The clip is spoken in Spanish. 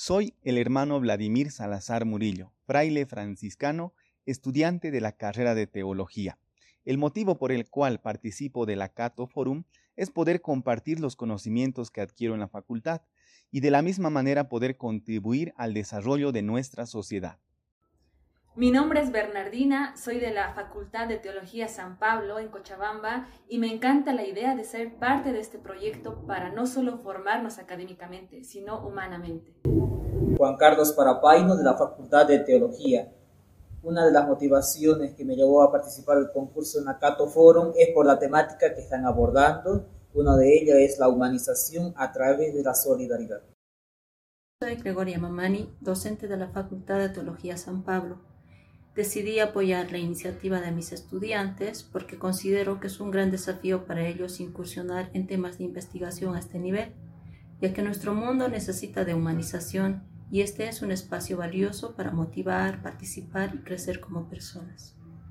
Soy el hermano Vladimir Salazar Murillo, fraile franciscano, estudiante de la carrera de teología. El motivo por el cual participo de la Cato Forum es poder compartir los conocimientos que adquiero en la facultad y de la misma manera poder contribuir al desarrollo de nuestra sociedad. Mi nombre es Bernardina, soy de la Facultad de Teología San Pablo en Cochabamba y me encanta la idea de ser parte de este proyecto para no solo formarnos académicamente, sino humanamente. Juan Carlos Parapaino de la Facultad de Teología. Una de las motivaciones que me llevó a participar del concurso en Acato Forum es por la temática que están abordando. Una de ellas es la humanización a través de la solidaridad. Soy Gregoria Mamani, docente de la Facultad de Teología San Pablo decidí apoyar la iniciativa de mis estudiantes porque considero que es un gran desafío para ellos incursionar en temas de investigación a este nivel, ya que nuestro mundo necesita de humanización y este es un espacio valioso para motivar, participar y crecer como personas.